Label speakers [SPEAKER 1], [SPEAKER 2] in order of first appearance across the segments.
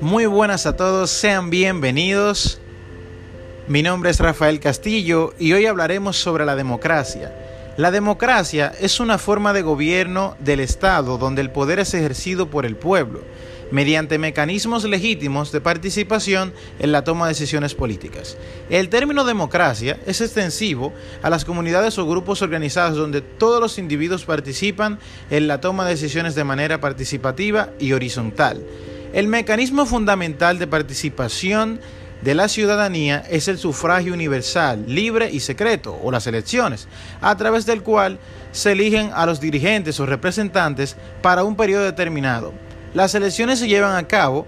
[SPEAKER 1] Muy buenas a todos, sean bienvenidos. Mi nombre es Rafael Castillo y hoy hablaremos sobre la democracia. La democracia es una forma de gobierno del Estado donde el poder es ejercido por el pueblo, mediante mecanismos legítimos de participación en la toma de decisiones políticas. El término democracia es extensivo a las comunidades o grupos organizados donde todos los individuos participan en la toma de decisiones de manera participativa y horizontal. El mecanismo fundamental de participación de la ciudadanía es el sufragio universal, libre y secreto, o las elecciones, a través del cual se eligen a los dirigentes o representantes para un periodo determinado. Las elecciones se llevan a cabo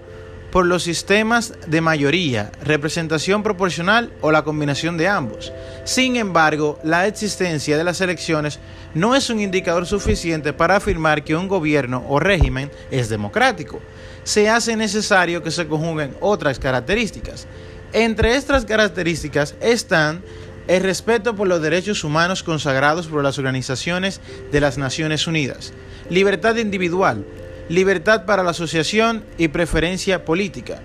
[SPEAKER 1] por los sistemas de mayoría, representación proporcional o la combinación de ambos. Sin embargo, la existencia de las elecciones no es un indicador suficiente para afirmar que un gobierno o régimen es democrático se hace necesario que se conjuguen otras características. Entre estas características están el respeto por los derechos humanos consagrados por las organizaciones de las Naciones Unidas, libertad individual, libertad para la asociación y preferencia política,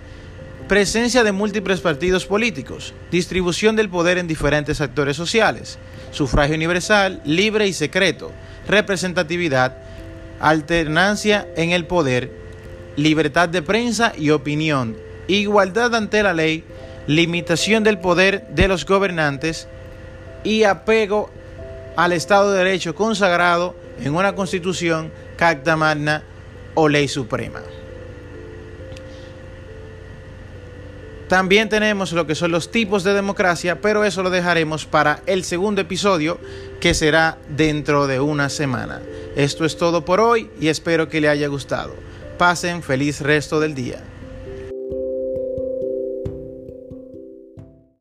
[SPEAKER 1] presencia de múltiples partidos políticos, distribución del poder en diferentes actores sociales, sufragio universal, libre y secreto, representatividad, alternancia en el poder, libertad de prensa y opinión, igualdad ante la ley, limitación del poder de los gobernantes. Y apego al Estado de Derecho consagrado en una constitución, carta magna o ley suprema. También tenemos lo que son los tipos de democracia, pero eso lo dejaremos para el segundo episodio que será dentro de una semana. Esto es todo por hoy y espero que le haya gustado. Pasen feliz resto del día.